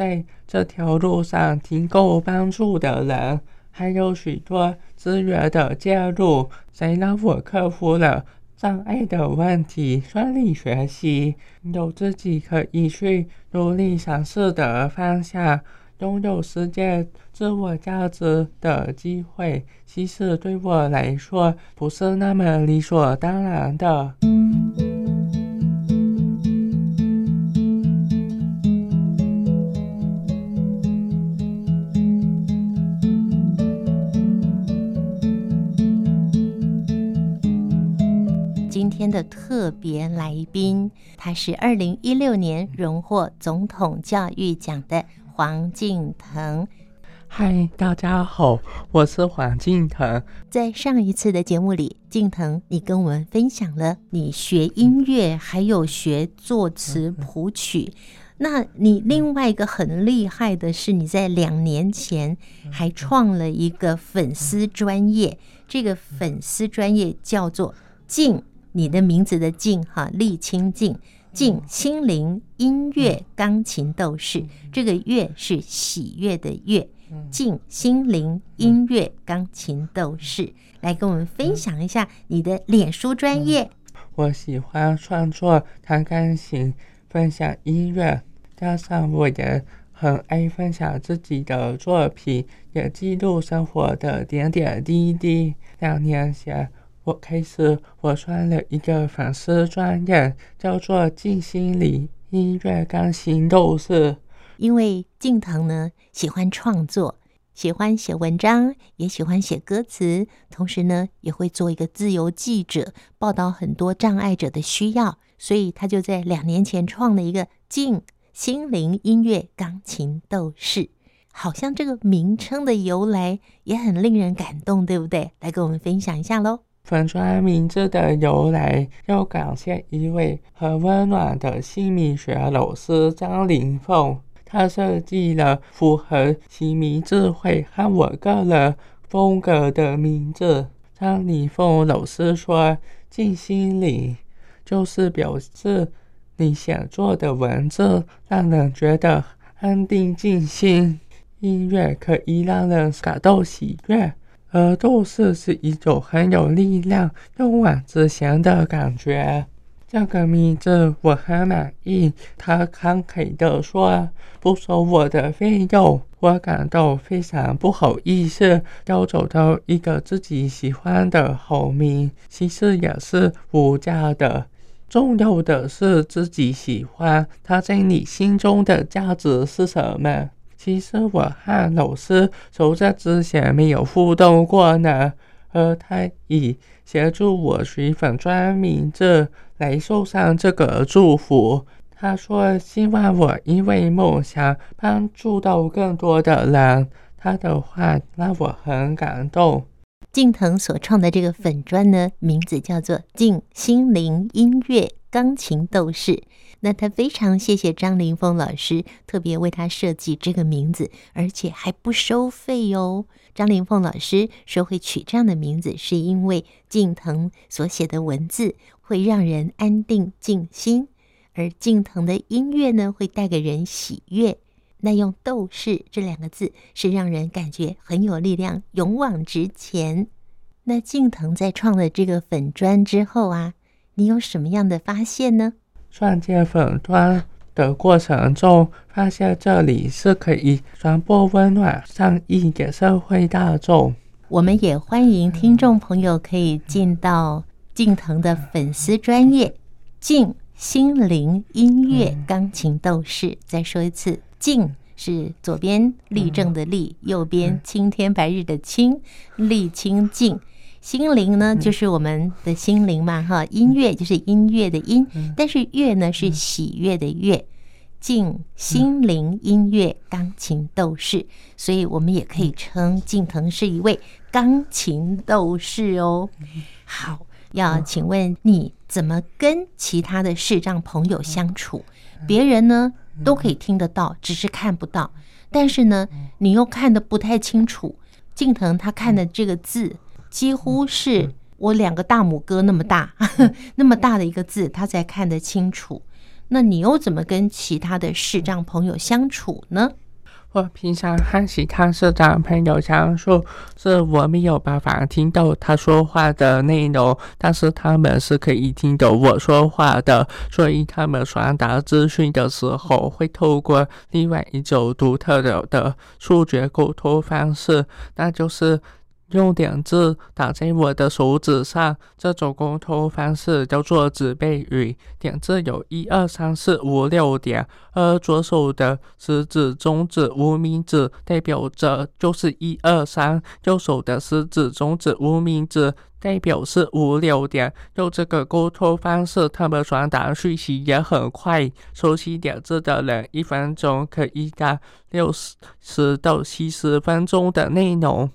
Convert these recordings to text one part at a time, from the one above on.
在这条路上提供帮助的人，还有许多资源的介入，才让我克服了障碍的问题，顺利学习，有自己可以去努力尝试的方向，拥有实践自我价值的机会，其实对我来说不是那么理所当然的。天的特别来宾，他是二零一六年荣获总统教育奖的黄敬腾。嗨，大家好，我是黄敬腾。在上一次的节目里，敬腾，你跟我们分享了你学音乐，还有学作词谱曲。那你另外一个很厉害的是，你在两年前还创了一个粉丝专业，这个粉丝专业叫做“敬”。你的名字的静哈，沥清静，静心灵音乐钢琴斗士，这个乐是喜悦的乐，静心灵音乐钢琴斗士，来跟我们分享一下你的脸书专业。我喜欢创作，弹钢琴，分享音乐，加上我也很爱分享自己的作品，也记录生活的点点滴滴。两年前。我开始，我创了一个粉丝专业，叫做“静心灵音乐钢琴斗士”。因为敬腾呢喜欢创作，喜欢写文章，也喜欢写歌词，同时呢也会做一个自由记者，报道很多障碍者的需要，所以他就在两年前创了一个“静心灵音乐钢琴斗士”。好像这个名称的由来也很令人感动，对不对？来跟我们分享一下喽。粉专名字的由来，要感谢一位很温暖的心理学老师张凌凤，他设计了符合其名字会和我个人风格的名字。张凌凤老师说：“静心灵就是表示你写作的文字让人觉得安定静心，音乐可以让人感到喜悦。”而斗士是一种很有力量、勇往直前的感觉。这个名字我很满意。他慷慨地说：“不收我的费用。”我感到非常不好意思。要找到一个自己喜欢的好名，其实也是无价的。重要的是自己喜欢。他在你心中的价值是什么？其实我和老师从这之前没有互动过呢，而他以协助我取粉专名字来送上这个祝福。他说希望我因为梦想帮助到更多的人。他的话让我很感动。敬腾所创的这个粉专呢，名字叫做“静心灵音乐钢琴斗士”。那他非常谢谢张凌峰老师特别为他设计这个名字，而且还不收费哦。张凌峰老师说会取这样的名字，是因为敬腾所写的文字会让人安定静心，而敬腾的音乐呢会带给人喜悦。那用“斗士”这两个字是让人感觉很有力量、勇往直前。那敬腾在创了这个粉砖之后啊，你有什么样的发现呢？创建粉专的过程中，发现这里是可以传播温暖善意给社会大众。我们也欢迎听众朋友可以进到敬腾的粉丝专业“静心灵音乐钢琴斗士”。再说一次，“静”是左边立正的“立”，右边青天白日的“青”，励清静。心灵呢，就是我们的心灵嘛，哈，音乐就是音乐的音，但是乐呢是喜悦的乐，静心灵音乐钢琴斗士，所以我们也可以称敬腾是一位钢琴斗士哦。好，要请问你怎么跟其他的视障朋友相处？别人呢都可以听得到，只是看不到，但是呢你又看得不太清楚。敬腾他看的这个字。几乎是我两个大拇哥那么大，那么大的一个字，他才看得清楚。那你又怎么跟其他的视障朋友相处呢？我平常和其他视障朋友相处，是我没有办法听到他说话的内容，但是他们是可以听懂我说话的，所以他们传达资讯的时候，会透过另外一种独特的的触觉沟通方式，那就是。用点字打在我的手指上，这种沟通方式叫做指背语。点字有一二三四五六点，而左手的食指、中指、无名指代表着就是一二三，右手的食指、中指、无名指代表是五六点。用这个沟通方式，他们传达讯息也很快。熟悉点字的人，一分钟可以打六十到七十分钟的内容。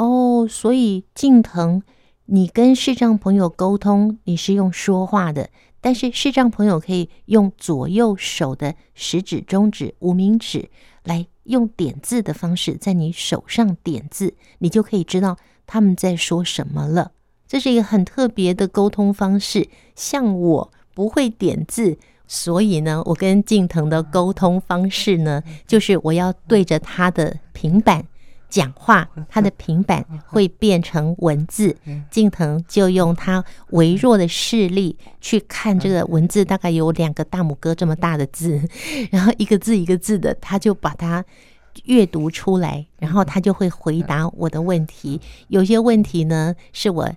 哦，所以静藤，你跟视障朋友沟通，你是用说话的，但是视障朋友可以用左右手的食指、中指、无名指来用点字的方式在你手上点字，你就可以知道他们在说什么了。这是一个很特别的沟通方式。像我不会点字，所以呢，我跟静藤的沟通方式呢，就是我要对着他的平板。讲话，他的平板会变成文字，近藤就用他微弱的视力去看这个文字，大概有两个大拇哥这么大的字，然后一个字一个字的，他就把它阅读出来，然后他就会回答我的问题。有些问题呢，是我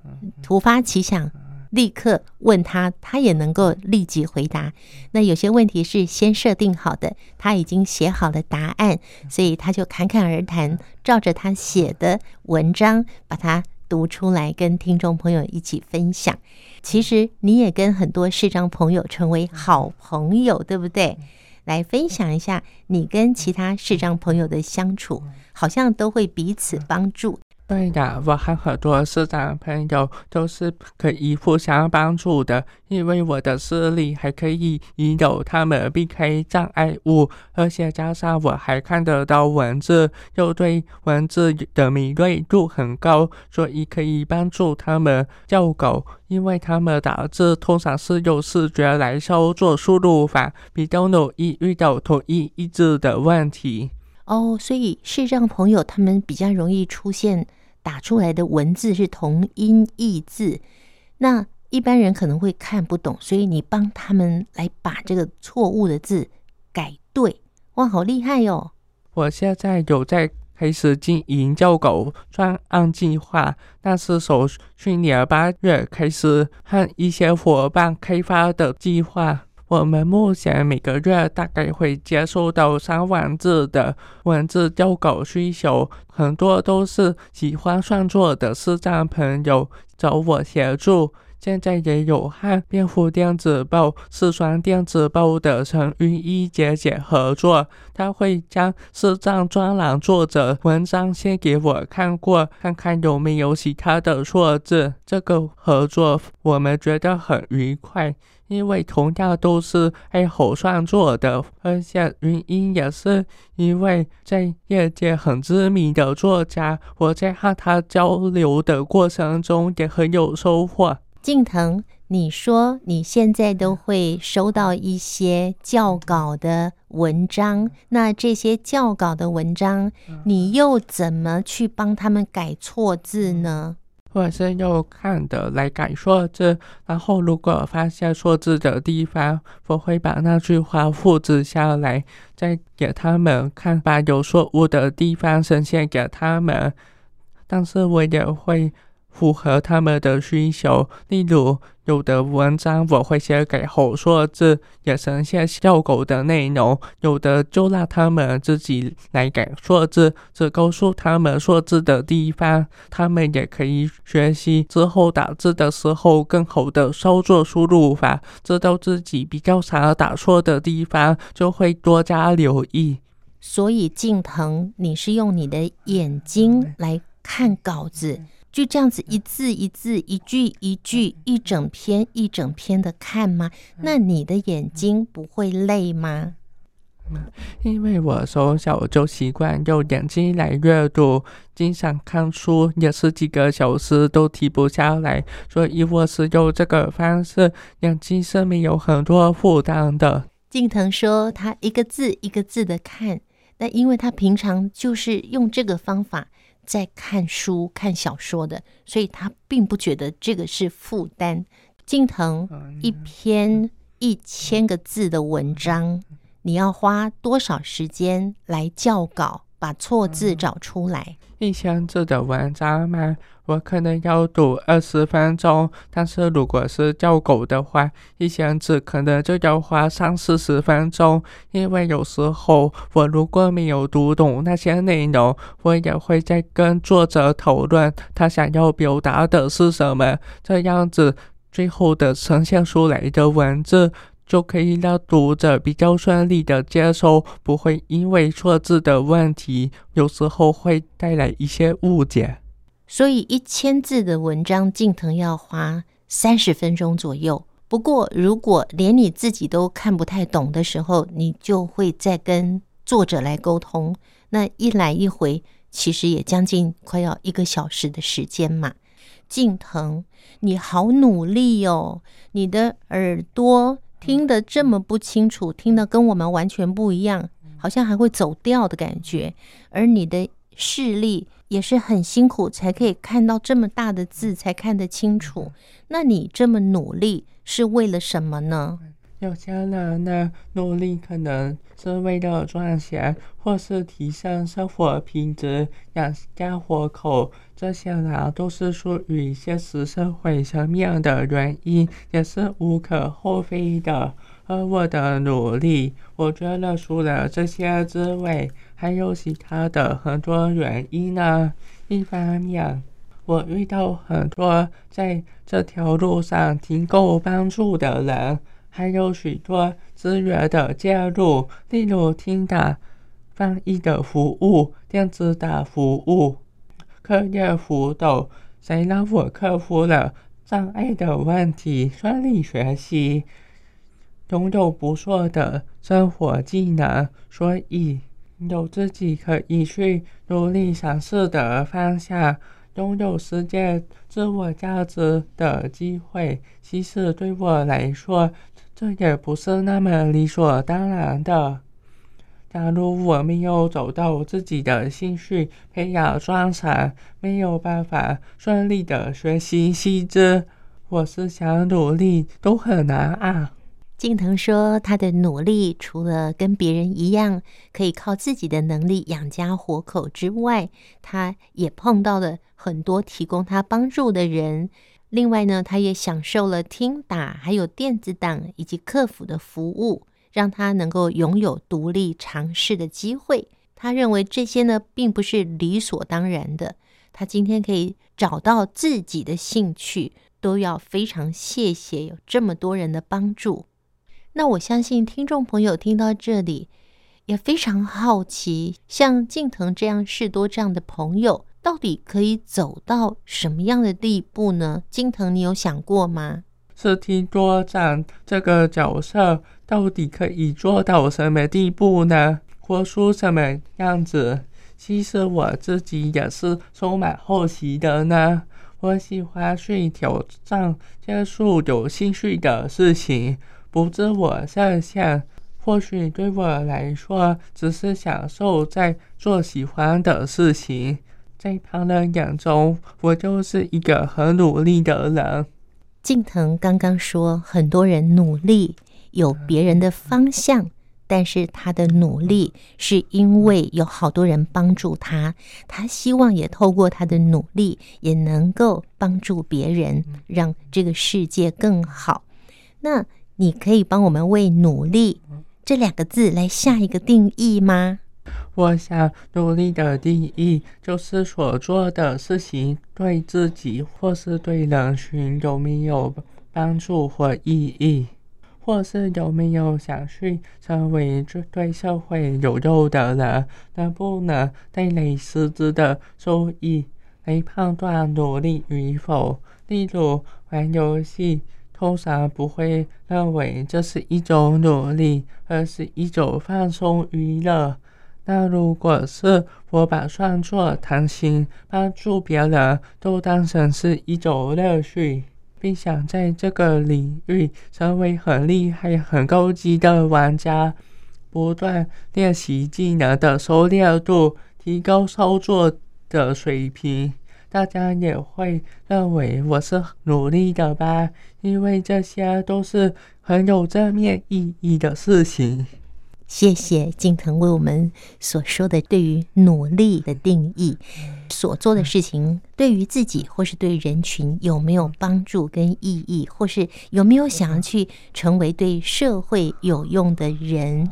突发奇想。立刻问他，他也能够立即回答。那有些问题是先设定好的，他已经写好了答案，所以他就侃侃而谈，照着他写的文章把它读出来，跟听众朋友一起分享。其实你也跟很多视障朋友成为好朋友，对不对？来分享一下你跟其他视障朋友的相处，好像都会彼此帮助。对的，我和很多视障朋友都是可以互相帮助的，因为我的视力还可以引导他们避开障碍物，而且加上我还看得到文字，又对文字的敏锐度很高，所以可以帮助他们校稿，因为他们打字通常是用视觉来操作输入法，比较容易遇到同一意字的问题。哦，所以视障朋友他们比较容易出现打出来的文字是同音异字，那一般人可能会看不懂，所以你帮他们来把这个错误的字改对，哇，好厉害哟！我现在有在开始经营教狗专案计划，但是从去年八月开始和一些伙伴开发的计划。我们目前每个月大概会接收到三万字的文字校稿需求，很多都是喜欢创作的视障朋友找我协助。现在也有和蝙蝠电子报、四川电子报的陈云一姐姐合作，她会将视障专栏作者文章先给我看过，看看有没有其他的错字。这个合作我们觉得很愉快。因为同样都是爱好创作的，而且云英也是一位在业界很知名的作家。我在和他交流的过程中也很有收获。静藤，你说你现在都会收到一些校稿的文章，那这些校稿的文章，你又怎么去帮他们改错字呢？或者是用看的来改错字，然后如果发现错字的地方，我会把那句话复制下来，再给他们看，把有错误的地方呈现给他们。但是我也会。符合他们的需求，例如有的文章我会写给后错字，也呈现校稿的内容；有的就让他们自己来改错字，只告诉他们错字的地方，他们也可以学习之后打字的时候更好的操作输入法，知道自己比较常打错的地方，就会多加留意。所以静腾，你是用你的眼睛来看稿子。就这样子一字一字、一句一句、一整篇一整篇的看吗？那你的眼睛不会累吗？因为我从小就习惯用眼睛来阅读，经常看书也是几个小时都停不下来，所以我是用这个方式，眼睛是没有很多负担的。静藤说，他一个字一个字的看，但因为他平常就是用这个方法在看书、看小说的，所以他并不觉得这个是负担。静藤一篇一千个字的文章，你要花多少时间来校稿？把错字找出来。一千字的文章吗，我可能要读二十分钟。但是如果是校稿的话，一千字可能就要花三四十分钟。因为有时候我如果没有读懂那些内容，我也会在跟作者讨论他想要表达的是什么。这样子，最后的呈现出来的文字。就可以让读者比较顺利的接收，不会因为错字的问题，有时候会带来一些误解。所以一千字的文章，静藤要花三十分钟左右。不过，如果连你自己都看不太懂的时候，你就会再跟作者来沟通。那一来一回，其实也将近快要一个小时的时间嘛。静藤，你好努力哦，你的耳朵。听得这么不清楚，听得跟我们完全不一样，好像还会走调的感觉。而你的视力也是很辛苦，才可以看到这么大的字，才看得清楚。那你这么努力是为了什么呢？有些人呢，努力可能是为了赚钱，或是提升生活品质、养家活口。这些呢，都是属于现实社会层面的原因，也是无可厚非的。而我的努力，我觉得除了这些之外，还有其他的很多原因呢。一方面，我遇到很多在这条路上提供帮助的人。还有许多资源的介入，例如听打翻译的服务、电子打服务、课业辅导，谁让我克服了障碍的问题，顺利学习，拥有不错的生活技能，所以有自己可以去努力尝试的方向，拥有实践自我价值的机会。其实对我来说，这也不是那么理所当然的。假如我没有找到自己的兴趣，培养专长，没有办法顺利的学习细致，我是想努力都很难啊。静腾说，他的努力除了跟别人一样可以靠自己的能力养家活口之外，他也碰到了很多提供他帮助的人。另外呢，他也享受了听打，还有电子档以及客服的服务，让他能够拥有独立尝试的机会。他认为这些呢，并不是理所当然的。他今天可以找到自己的兴趣，都要非常谢谢有这么多人的帮助。那我相信听众朋友听到这里，也非常好奇，像静腾这样事多这样的朋友。到底可以走到什么样的地步呢？金藤，你有想过吗？是听多长这个角色到底可以做到什么地步呢？活出什么样子？其实我自己也是充满好奇的呢。我喜欢去挑战、接触有兴趣的事情，不自我设限。或许对我来说，只是享受在做喜欢的事情。在旁人眼中，我就是一个很努力的人。静藤刚刚说，很多人努力有别人的方向，但是他的努力是因为有好多人帮助他，他希望也透过他的努力，也能够帮助别人，让这个世界更好。那你可以帮我们为“努力”这两个字来下一个定义吗？我想，努力的定义就是所做的事情对自己或是对人群有没有帮助或意义，或是有没有想去成为这对社会有用的人，能不能带来实质的收益来判断努力与否。例如，玩游戏，通常不会认为这是一种努力，而是一种放松娱乐。那如果是我把创作、弹琴、帮助别人都当成是一种乐趣，并想在这个领域成为很厉害、很高级的玩家，不断练习技能的熟练度，提高操作的水平。大家也会认为我是努力的吧？因为这些都是很有正面意义的事情。谢谢静腾为我们所说的对于努力的定义，所做的事情对于自己或是对人群有没有帮助跟意义，或是有没有想要去成为对社会有用的人？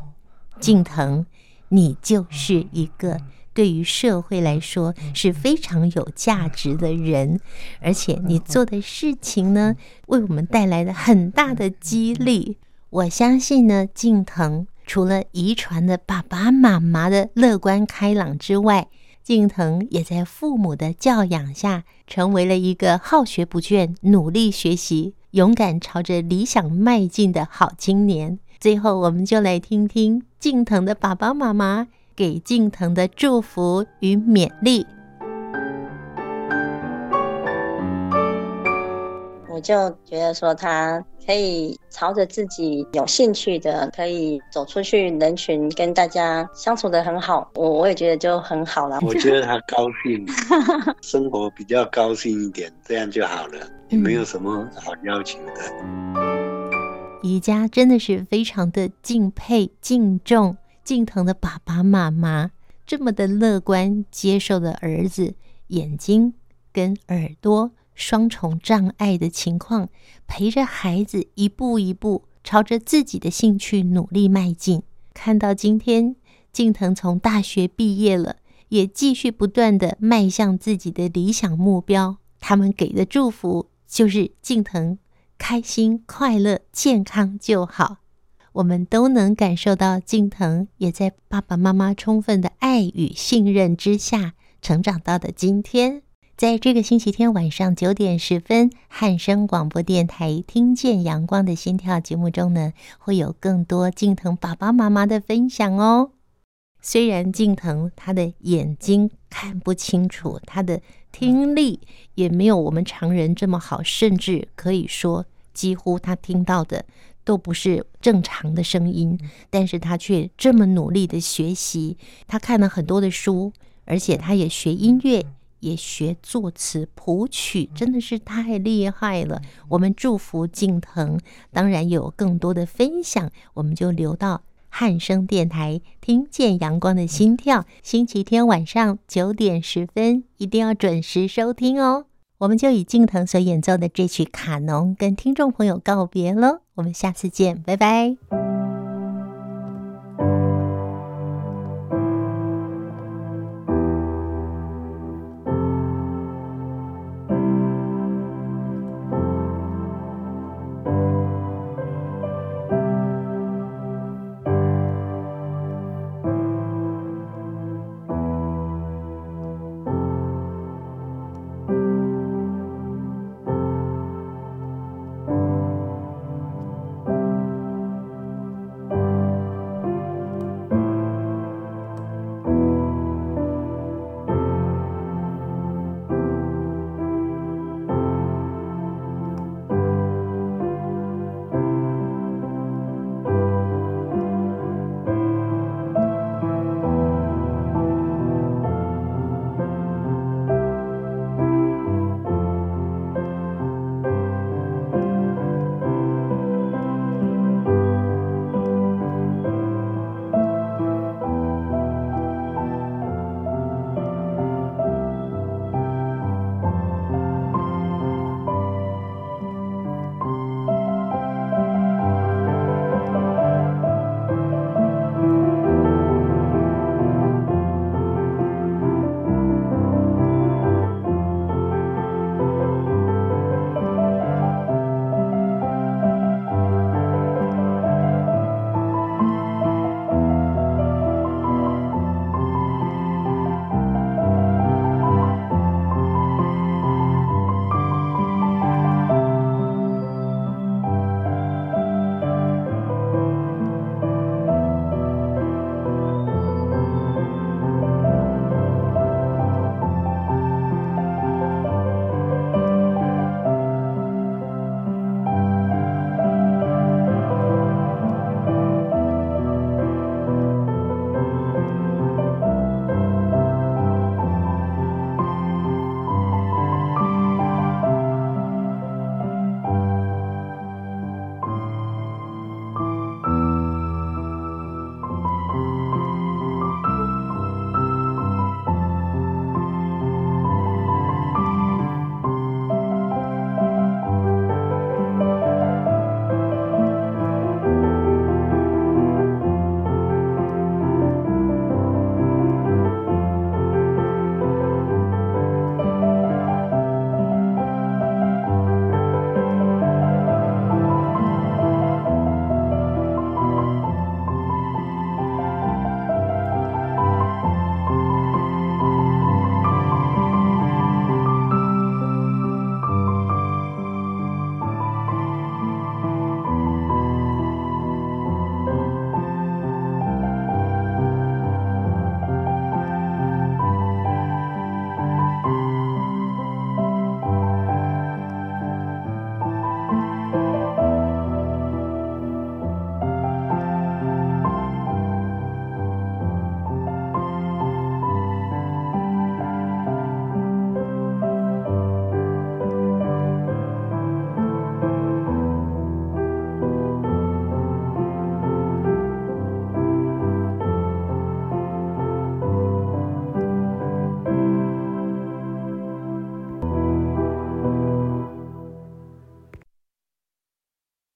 静腾，你就是一个。对于社会来说是非常有价值的人，而且你做的事情呢，为我们带来了很大的激励。我相信呢，静腾除了遗传的爸爸妈妈的乐观开朗之外，靖腾也在父母的教养下，成为了一个好学不倦、努力学习、勇敢朝着理想迈进的好青年。最后，我们就来听听靖腾的爸爸妈妈。给靖腾的祝福与勉励，我就觉得说他可以朝着自己有兴趣的，可以走出去人群，跟大家相处的很好。我我也觉得就很好了。我觉得他高兴，生活比较高兴一点，这样就好了，也没有什么好要求的。宜家真的是非常的敬佩、敬重。敬疼的爸爸妈妈这么的乐观，接受了儿子眼睛跟耳朵双重障碍的情况，陪着孩子一步一步朝着自己的兴趣努力迈进。看到今天靖腾从大学毕业了，也继续不断的迈向自己的理想目标。他们给的祝福就是靖腾开心、快乐、健康就好。我们都能感受到，靖腾也在爸爸妈妈充分的爱与信任之下成长到的今天。在这个星期天晚上九点十分，汉声广播电台听见阳光的心跳节目中呢，会有更多静藤爸爸妈妈的分享哦。虽然静藤他的眼睛看不清楚，他的听力也没有我们常人这么好，甚至可以说几乎他听到的。都不是正常的声音，但是他却这么努力的学习。他看了很多的书，而且他也学音乐，也学作词谱曲，真的是太厉害了。我们祝福敬腾，当然有更多的分享，我们就留到汉声电台听见阳光的心跳。星期天晚上九点十分，一定要准时收听哦。我们就以敬腾所演奏的这曲《卡农》跟听众朋友告别喽，我们下次见，拜拜。